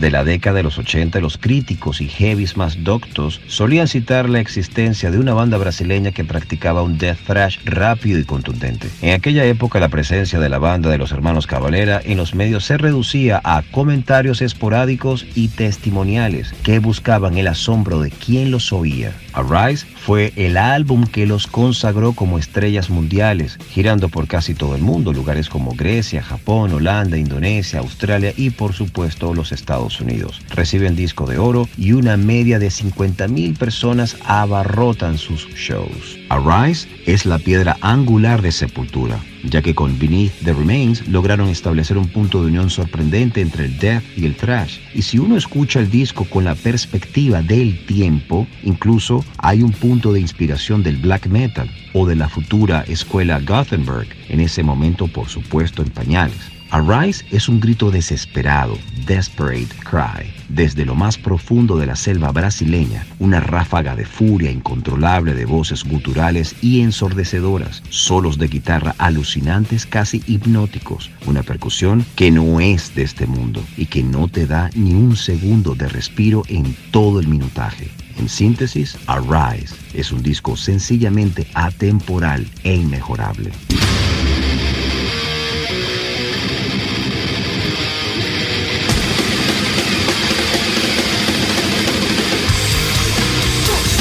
De la década de los 80, los críticos y heavies más doctos solían citar la existencia de una banda brasileña que practicaba un death thrash rápido y contundente. En aquella época la presencia de la banda de los hermanos Cavalera en los medios se reducía a comentarios esporádicos y testimoniales que buscaban el asombro de quien los oía. Arise fue el álbum que los consagró como estrellas mundiales, girando por casi todo el mundo, lugares como Grecia, Japón, Holanda, Indonesia, Australia y por supuesto los Estados Unidos. Reciben disco de oro y una media de 50.000 personas abarrotan sus shows. Arise es la piedra angular de Sepultura, ya que con Beneath the Remains lograron establecer un punto de unión sorprendente entre el death y el thrash. Y si uno escucha el disco con la perspectiva del tiempo, incluso hay un punto de inspiración del black metal o de la futura escuela Gothenburg, en ese momento por supuesto en pañales. Arise es un grito desesperado, desperate cry, desde lo más profundo de la selva brasileña, una ráfaga de furia incontrolable de voces guturales y ensordecedoras, solos de guitarra alucinantes casi hipnóticos, una percusión que no es de este mundo y que no te da ni un segundo de respiro en todo el minutaje. En síntesis, Arise es un disco sencillamente atemporal e inmejorable.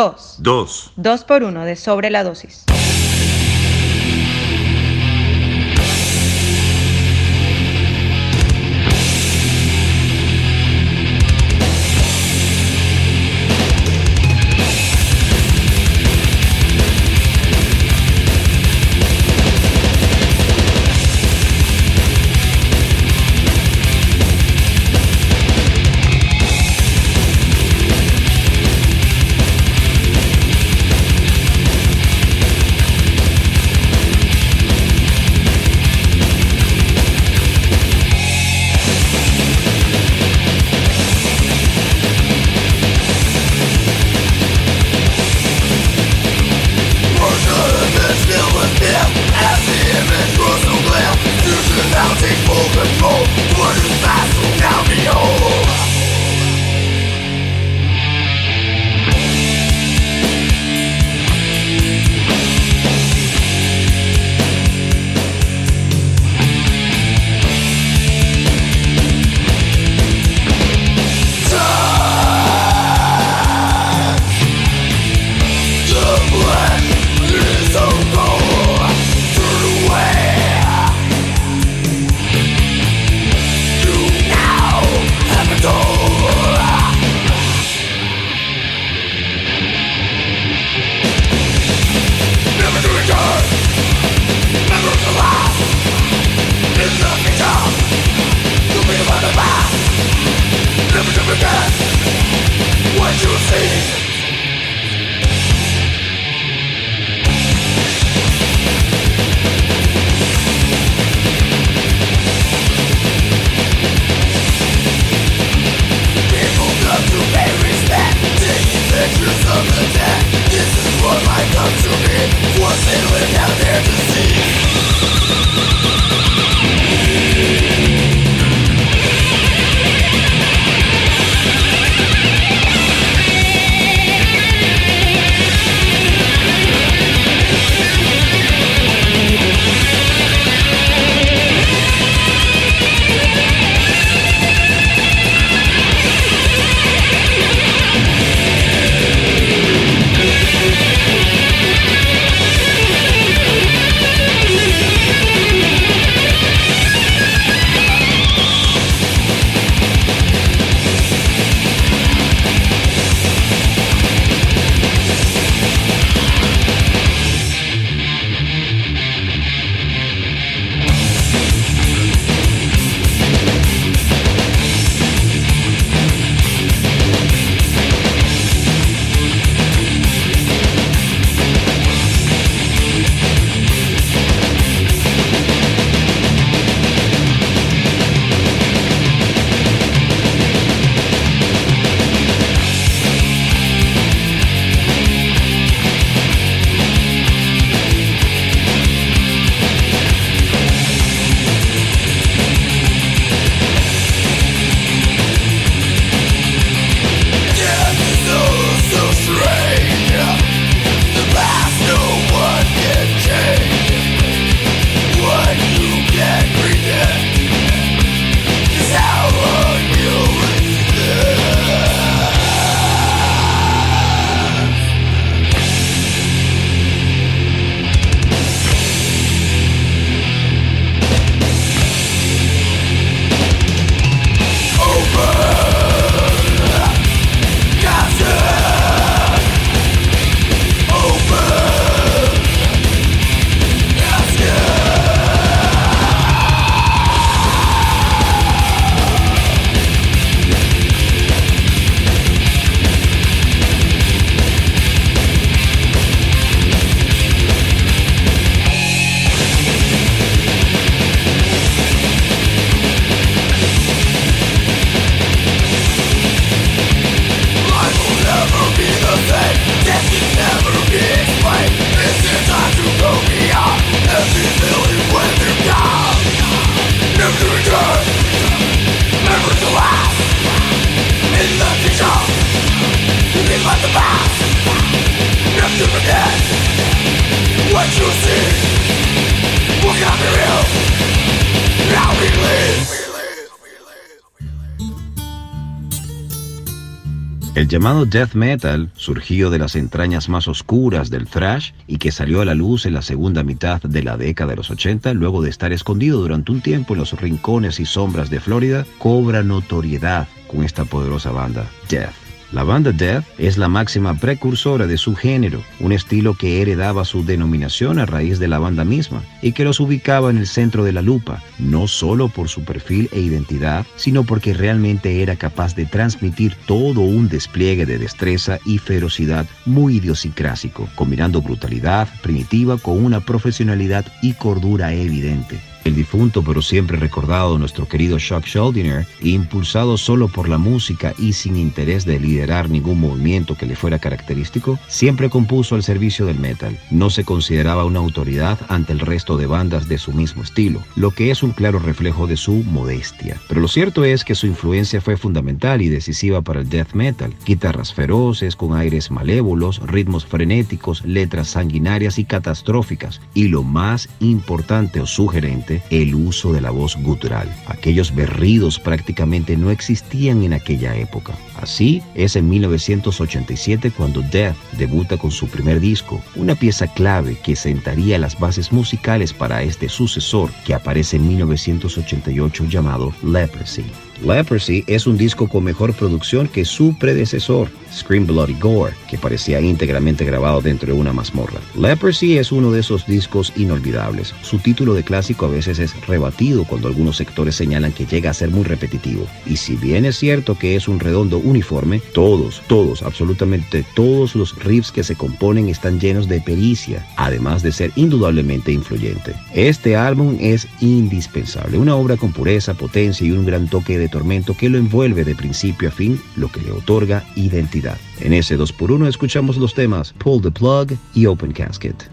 2. 2. 2. 2 por 1 de sobre la dosis. El llamado death metal surgió de las entrañas más oscuras del thrash y que salió a la luz en la segunda mitad de la década de los 80, luego de estar escondido durante un tiempo en los rincones y sombras de Florida, cobra notoriedad con esta poderosa banda, Death. La banda Death es la máxima precursora de su género, un estilo que heredaba su denominación a raíz de la banda misma y que los ubicaba en el centro de la lupa, no solo por su perfil e identidad, sino porque realmente era capaz de transmitir todo un despliegue de destreza y ferocidad muy idiosincrásico, combinando brutalidad primitiva con una profesionalidad y cordura evidente. El difunto pero siempre recordado nuestro querido Chuck Schuldiner, impulsado solo por la música y sin interés de liderar ningún movimiento que le fuera característico, siempre compuso al servicio del metal. No se consideraba una autoridad ante el resto de bandas de su mismo estilo, lo que es un claro reflejo de su modestia. Pero lo cierto es que su influencia fue fundamental y decisiva para el death metal. Guitarras feroces, con aires malévolos, ritmos frenéticos, letras sanguinarias y catastróficas, y lo más importante o sugerente, el uso de la voz gutural. Aquellos berridos prácticamente no existían en aquella época. Así es en 1987 cuando Death debuta con su primer disco, una pieza clave que sentaría las bases musicales para este sucesor que aparece en 1988 llamado Leprosy. Leprosy es un disco con mejor producción que su predecesor, Scream Bloody Gore, que parecía íntegramente grabado dentro de una mazmorra. Leprosy es uno de esos discos inolvidables. Su título de clásico a veces es rebatido cuando algunos sectores señalan que llega a ser muy repetitivo. Y si bien es cierto que es un redondo uniforme, todos, todos, absolutamente todos los riffs que se componen están llenos de pericia, además de ser indudablemente influyente. Este álbum es indispensable, una obra con pureza, potencia y un gran toque de tormento que lo envuelve de principio a fin, lo que le otorga identidad. En ese 2x1 escuchamos los temas Pull the Plug y Open Casket.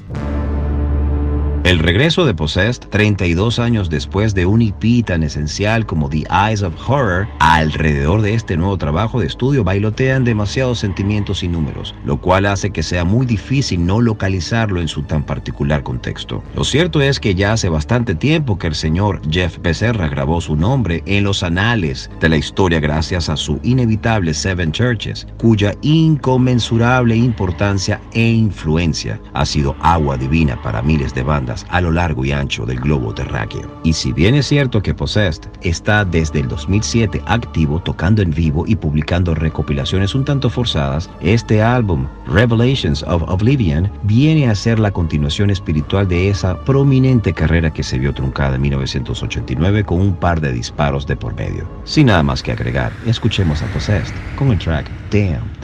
El regreso de Possessed, 32 años después de un EP tan esencial como The Eyes of Horror, alrededor de este nuevo trabajo de estudio bailotean demasiados sentimientos y números, lo cual hace que sea muy difícil no localizarlo en su tan particular contexto. Lo cierto es que ya hace bastante tiempo que el señor Jeff Becerra grabó su nombre en los anales de la historia gracias a su inevitable Seven Churches, cuya inconmensurable importancia e influencia ha sido agua divina para miles de bandas a lo largo y ancho del globo terráqueo. Y si bien es cierto que Possessed está desde el 2007 activo tocando en vivo y publicando recopilaciones un tanto forzadas, este álbum, Revelations of Oblivion, viene a ser la continuación espiritual de esa prominente carrera que se vio truncada en 1989 con un par de disparos de por medio. Sin nada más que agregar, escuchemos a Possessed con el track Damn.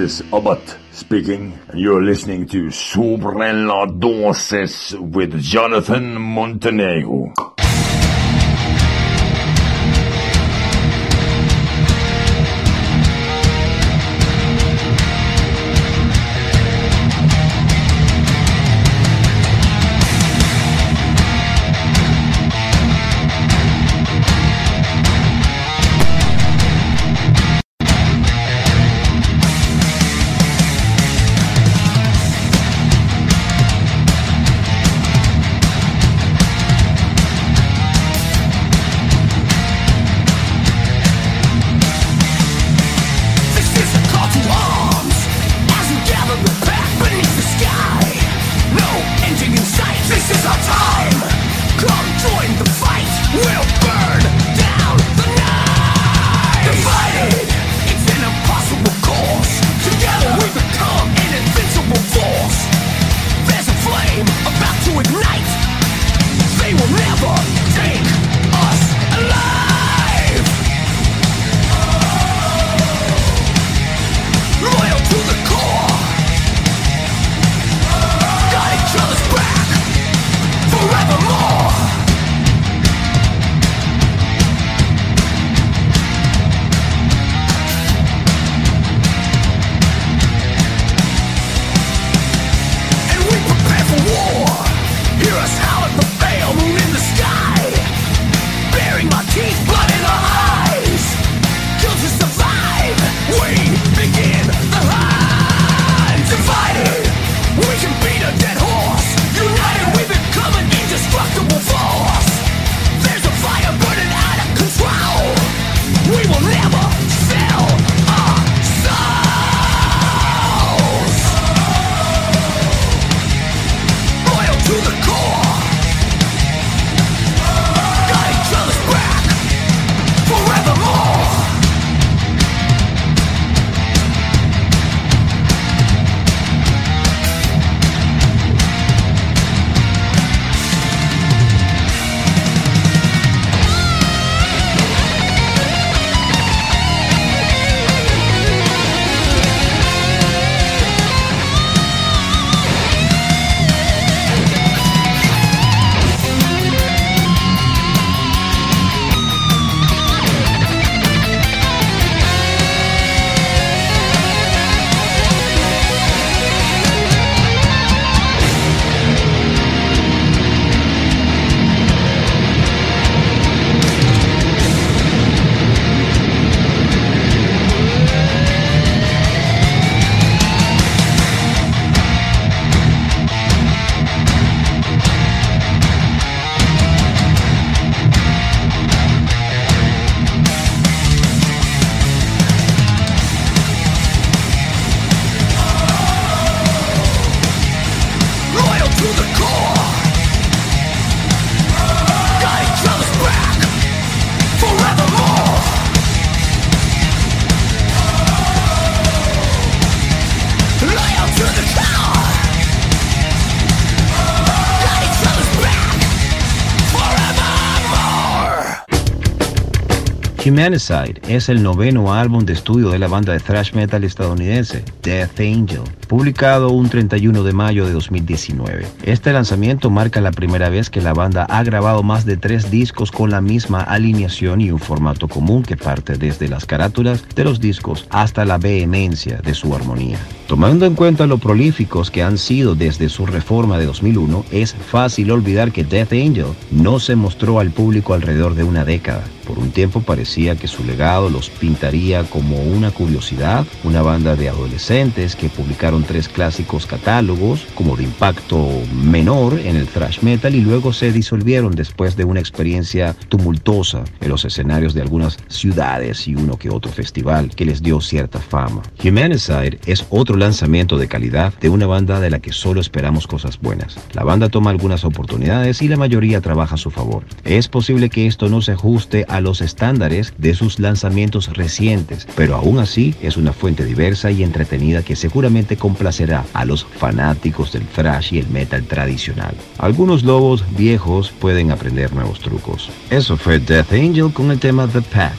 Is Abbott speaking, and you're listening to Sobre la Dosis with Jonathan Montenegro. Humanicide es el noveno álbum de estudio de la banda de thrash metal estadounidense Death Angel, publicado un 31 de mayo de 2019. Este lanzamiento marca la primera vez que la banda ha grabado más de tres discos con la misma alineación y un formato común que parte desde las carátulas de los discos hasta la vehemencia de su armonía. Tomando en cuenta lo prolíficos que han sido desde su reforma de 2001, es fácil olvidar que Death Angel no se mostró al público alrededor de una década. Por un tiempo parecía que su legado los pintaría como una curiosidad, una banda de adolescentes que publicaron tres clásicos catálogos como de impacto menor en el thrash metal y luego se disolvieron después de una experiencia tumultuosa en los escenarios de algunas ciudades y uno que otro festival que les dio cierta fama. Humanicide es otro lanzamiento de calidad de una banda de la que solo esperamos cosas buenas. La banda toma algunas oportunidades y la mayoría trabaja a su favor. Es posible que esto no se ajuste a los estándares de sus lanzamientos recientes, pero aún así es una fuente diversa y entretenida que seguramente complacerá a los fanáticos del thrash y el metal tradicional. Algunos lobos viejos pueden aprender nuevos trucos. Eso fue Death Angel con el tema The Pack.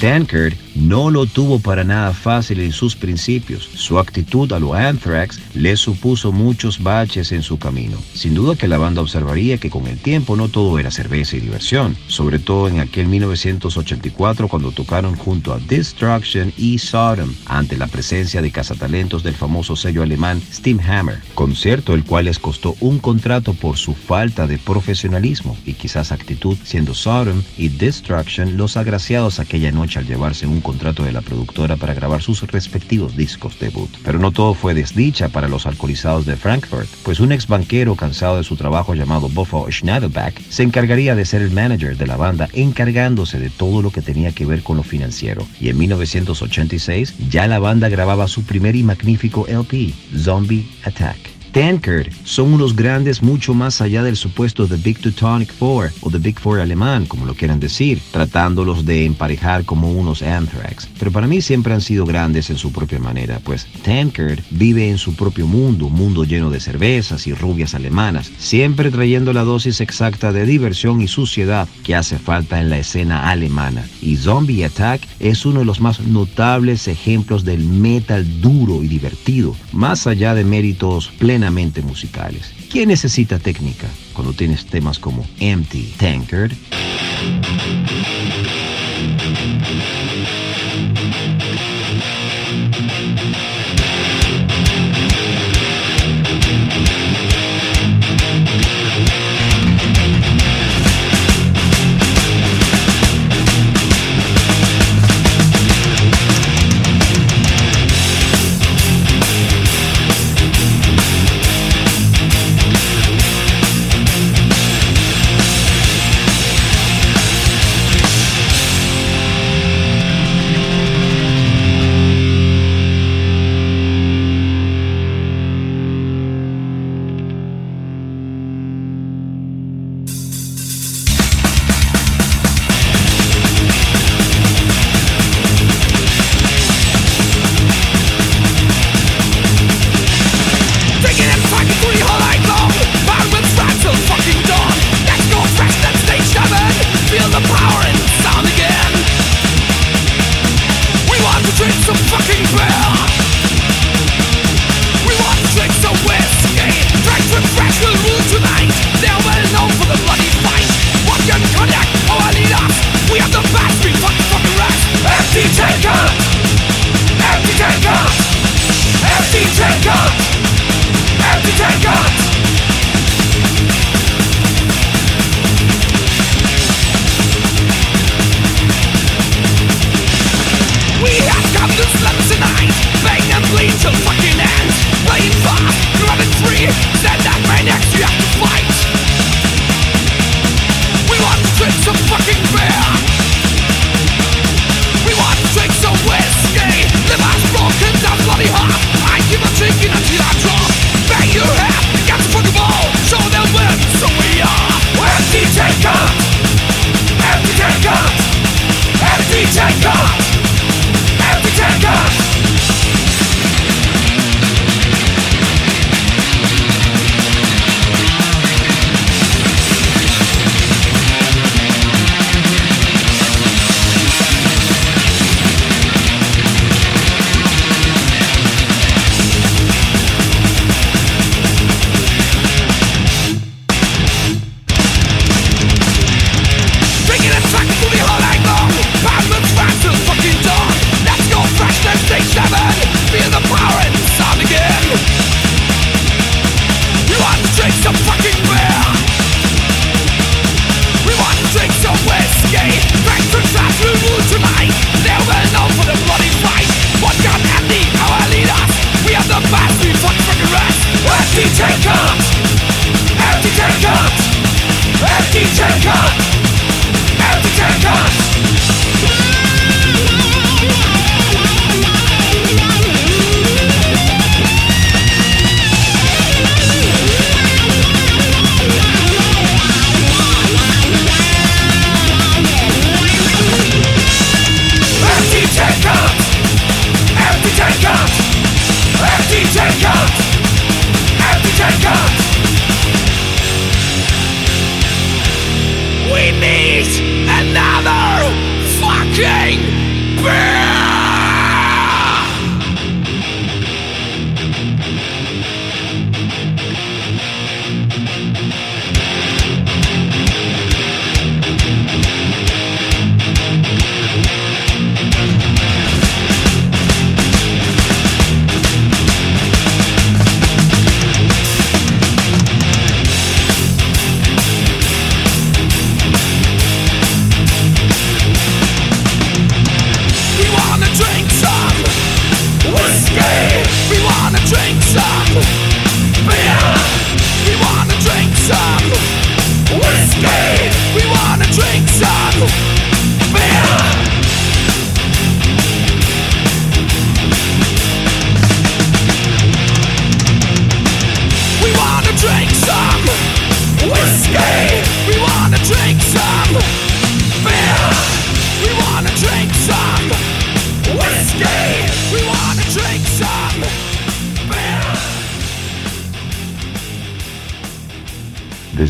Tankard no lo tuvo para nada fácil en sus principios. Su actitud a lo Anthrax le supuso muchos baches en su camino. Sin duda que la banda observaría que con el tiempo no todo era cerveza y diversión, sobre todo en aquel 1984 cuando tocaron junto a Destruction y Sodom ante la presencia de cazatalentos del famoso sello alemán Steamhammer, concierto el cual les costó un contrato por su falta de profesionalismo y quizás actitud, siendo Sodom y Destruction los agraciados aquella noche al llevarse un contrato de la productora para grabar sus respectivos discos debut. Pero no todo fue desdicha para los alcoholizados de Frankfurt, pues un ex banquero cansado de su trabajo llamado Buffo Schneiderback se encargaría de ser el manager de la banda encargándose de todo lo que tenía que ver con lo financiero. Y en 1986 ya la banda grababa su primer y magnífico LP, Zombie Attack. Tankard son unos grandes mucho más allá del supuesto The Big Teutonic Four o The Big Four alemán, como lo quieran decir, tratándolos de emparejar como unos Anthrax. Pero para mí siempre han sido grandes en su propia manera, pues Tankard vive en su propio mundo, un mundo lleno de cervezas y rubias alemanas, siempre trayendo la dosis exacta de diversión y suciedad que hace falta en la escena alemana. Y Zombie Attack es uno de los más notables ejemplos del metal duro y divertido, más allá de méritos plenos musicales. ¿Quién necesita técnica cuando tienes temas como Empty Tankard?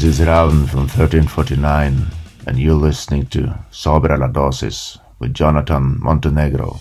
This is Raun from 1349, and you're listening to Sobre la Dosis with Jonathan Montenegro.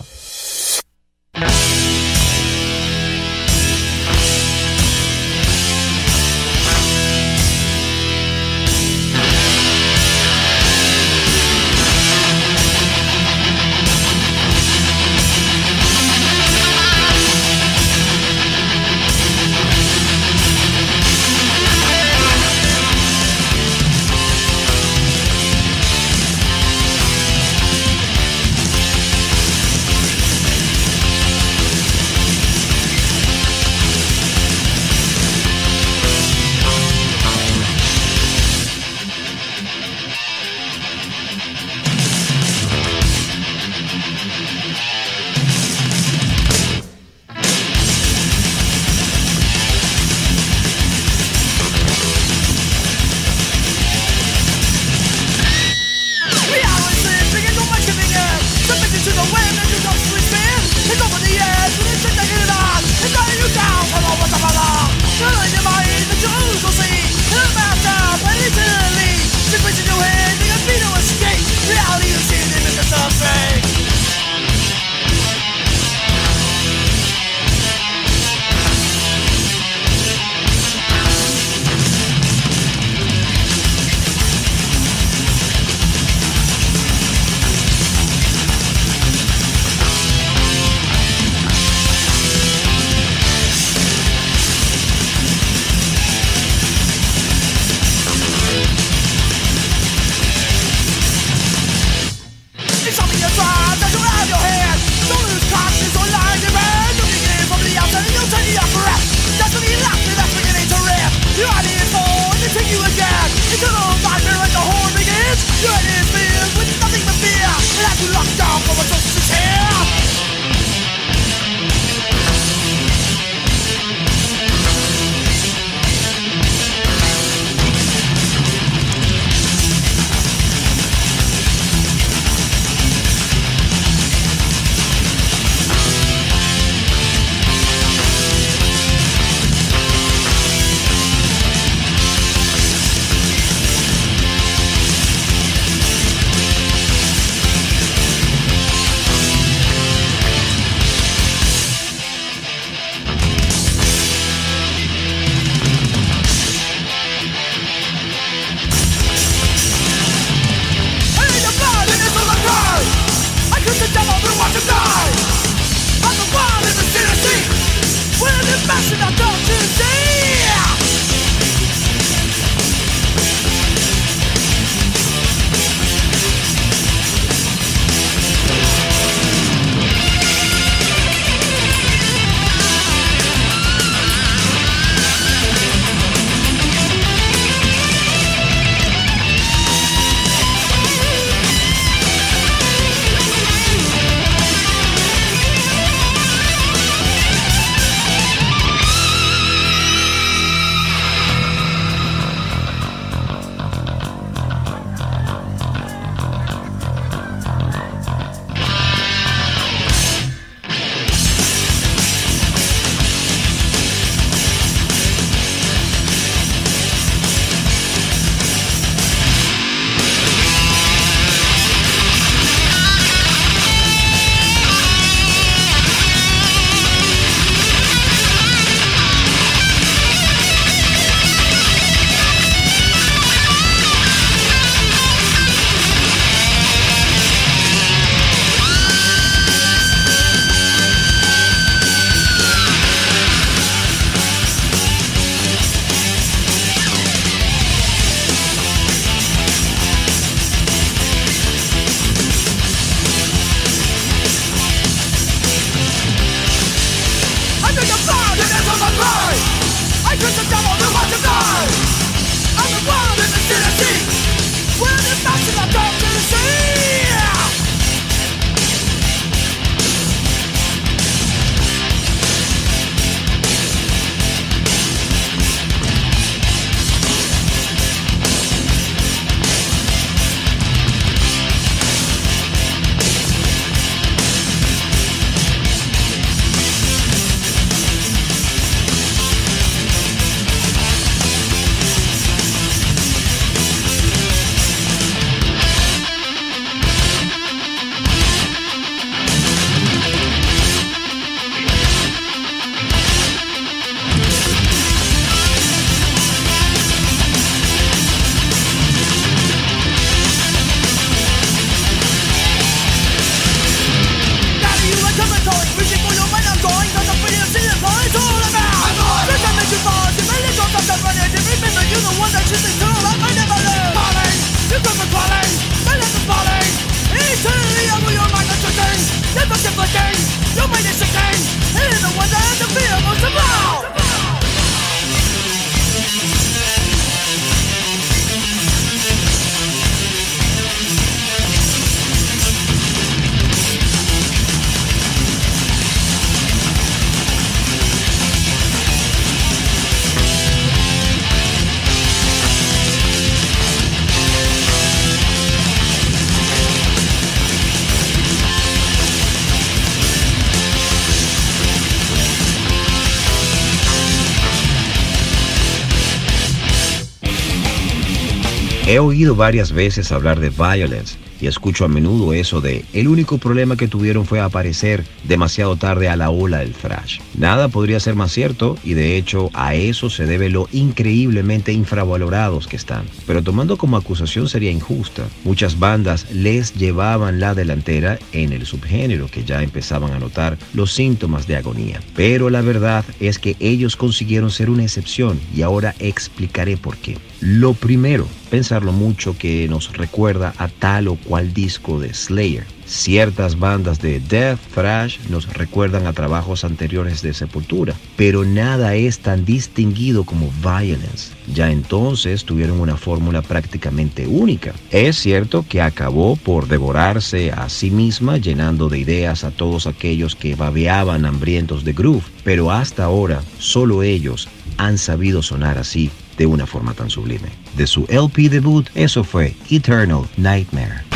He oído varias veces hablar de Violence y escucho a menudo eso de el único problema que tuvieron fue aparecer demasiado tarde a la ola del thrash. Nada podría ser más cierto y de hecho a eso se debe lo increíblemente infravalorados que están. Pero tomando como acusación sería injusta. Muchas bandas les llevaban la delantera en el subgénero que ya empezaban a notar los síntomas de agonía. Pero la verdad es que ellos consiguieron ser una excepción y ahora explicaré por qué. Lo primero, pensarlo mucho que nos recuerda a tal o cual disco de Slayer. Ciertas bandas de death thrash nos recuerdan a trabajos anteriores de Sepultura, pero nada es tan distinguido como Violence. Ya entonces tuvieron una fórmula prácticamente única. Es cierto que acabó por devorarse a sí misma llenando de ideas a todos aquellos que babeaban hambrientos de groove, pero hasta ahora solo ellos han sabido sonar así de una forma tan sublime. De su LP debut, eso fue Eternal Nightmare.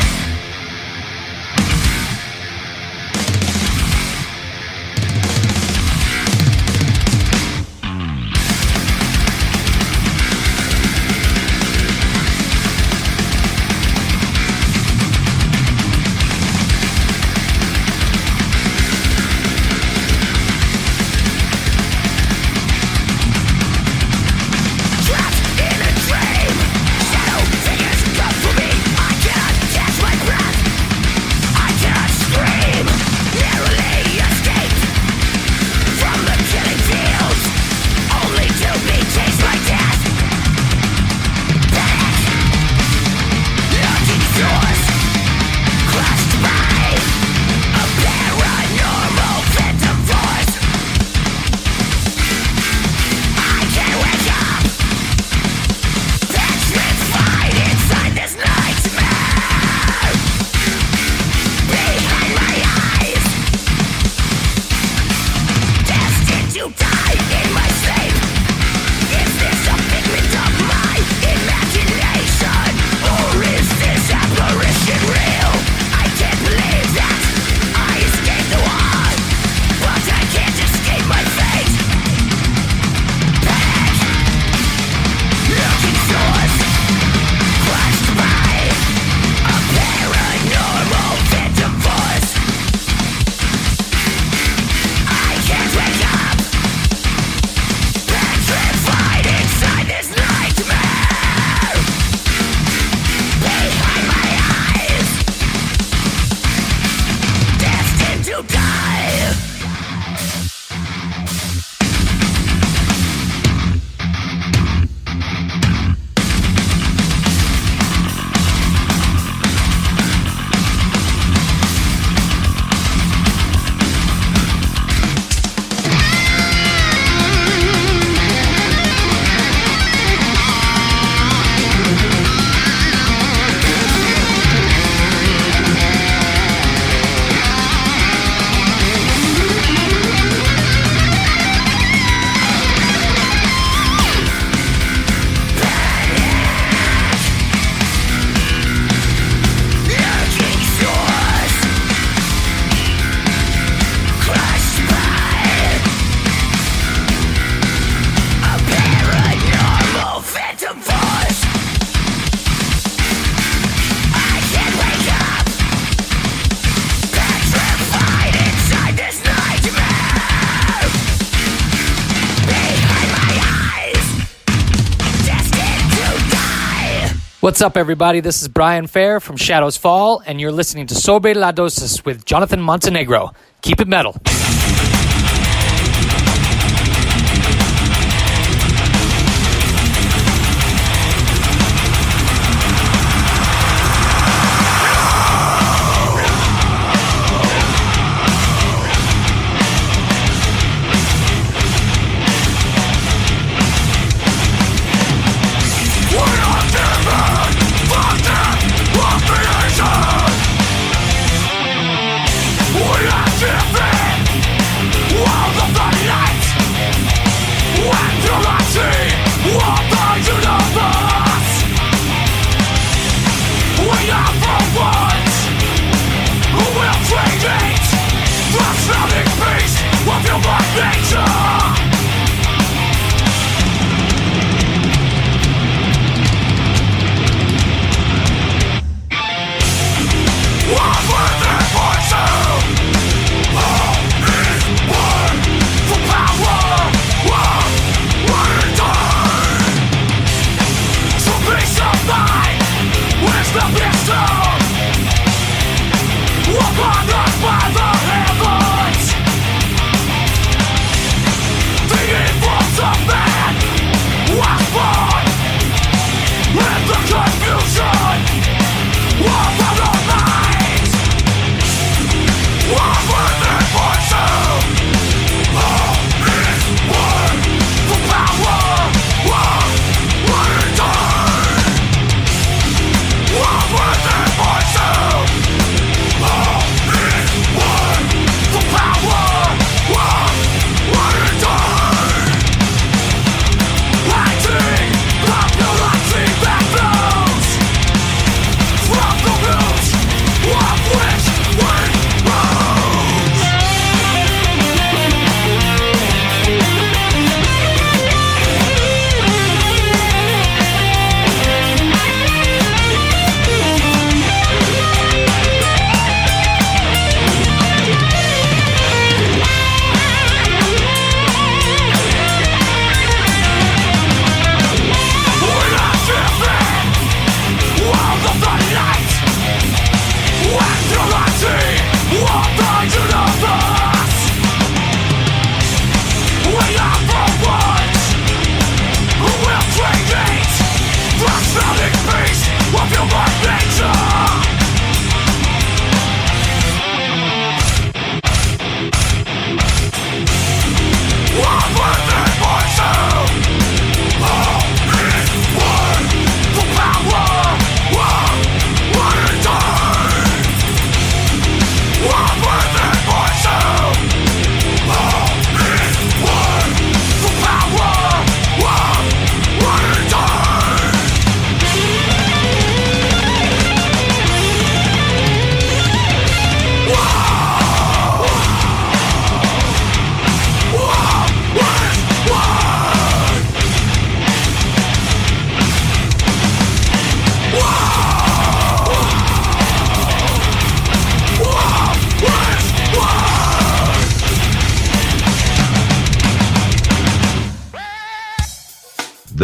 What's up, everybody? This is Brian Fair from Shadows Fall, and you're listening to Sobre la Dosis with Jonathan Montenegro. Keep it metal.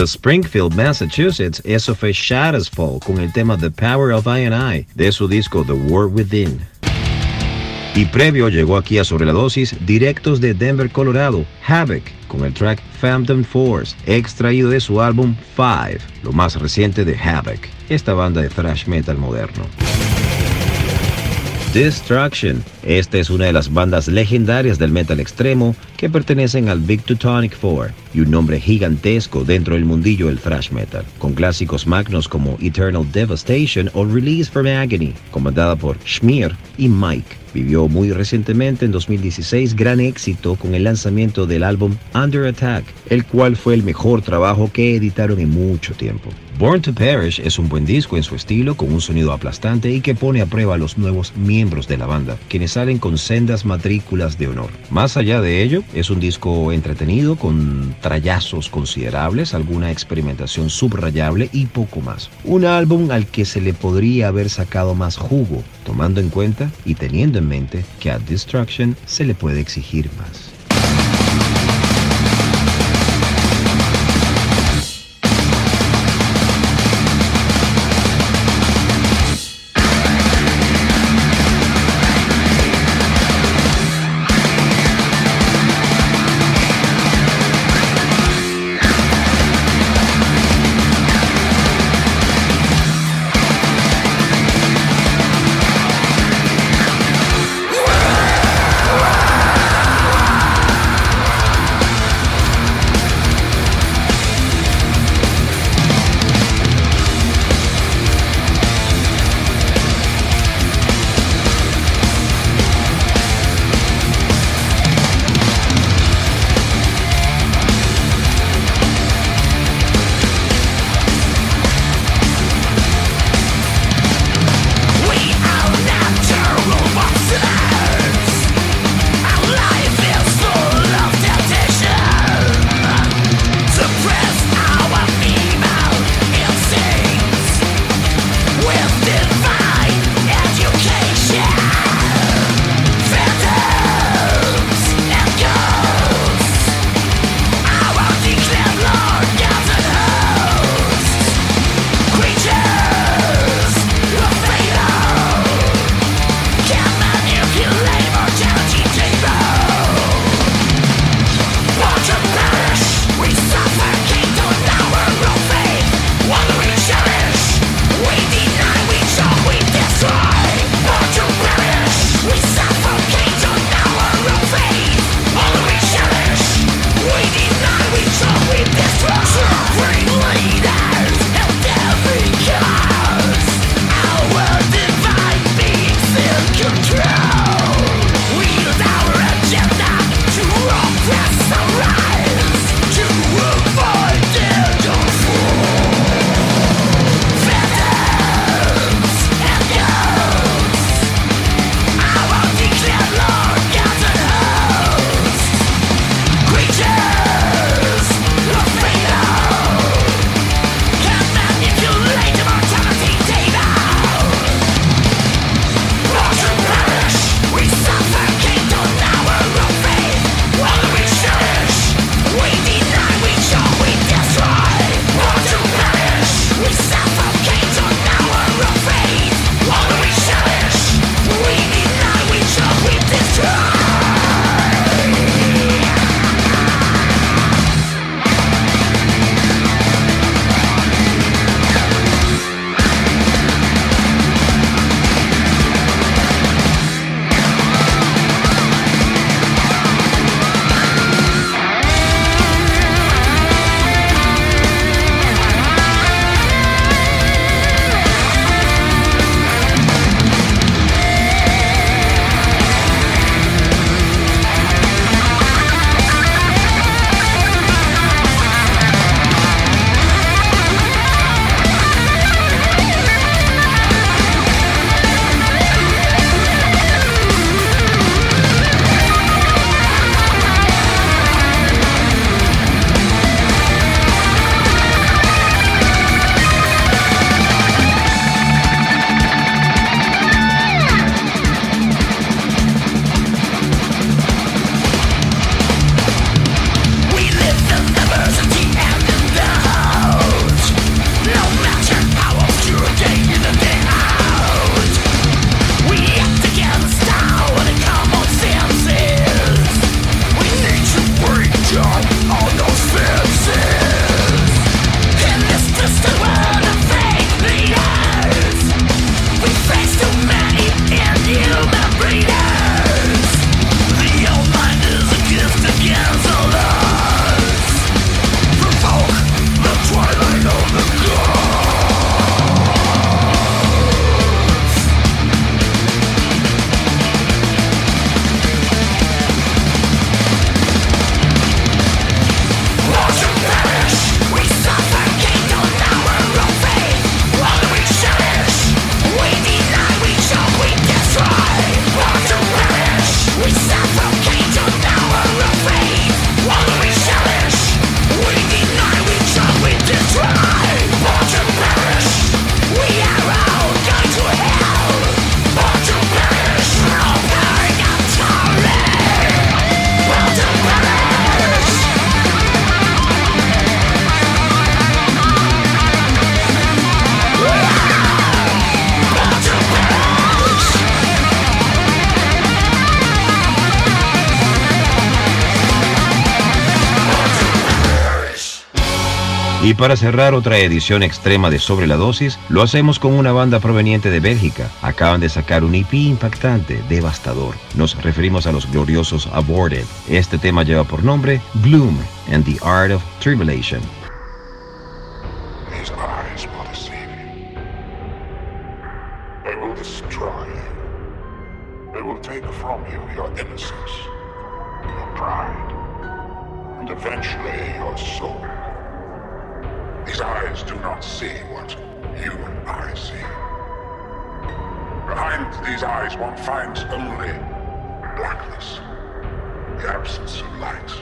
The Springfield, Massachusetts, eso fue Shadows Fall con el tema The Power of I and I de su disco The War Within. Y previo llegó aquí a Sobre la Dosis, directos de Denver, Colorado, Havoc, con el track Phantom Force, extraído de su álbum Five, lo más reciente de Havoc, esta banda de thrash metal moderno. Destruction. Esta es una de las bandas legendarias del metal extremo que pertenecen al Big Teutonic Four y un nombre gigantesco dentro del mundillo del thrash metal, con clásicos magnos como Eternal Devastation o Release from Agony, comandada por Schmier y Mike. Vivió muy recientemente, en 2016, gran éxito con el lanzamiento del álbum Under Attack, el cual fue el mejor trabajo que editaron en mucho tiempo. Born to Perish es un buen disco en su estilo, con un sonido aplastante y que pone a prueba a los nuevos miembros de la banda, quienes salen con sendas matrículas de honor. Más allá de ello, es un disco entretenido, con trayazos considerables, alguna experimentación subrayable y poco más. Un álbum al que se le podría haber sacado más jugo, tomando en cuenta y teniendo en mente que a Destruction se le puede exigir más. Y para cerrar otra edición extrema de Sobre la Dosis, lo hacemos con una banda proveniente de Bélgica. Acaban de sacar un EP impactante, devastador. Nos referimos a los gloriosos Aborted. Este tema lleva por nombre Bloom and the Art of Tribulation. Pride. These eyes do not see what you and I see. Behind these eyes one finds only blackness, the absence of light.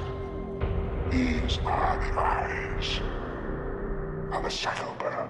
These are the eyes of a subtle burn.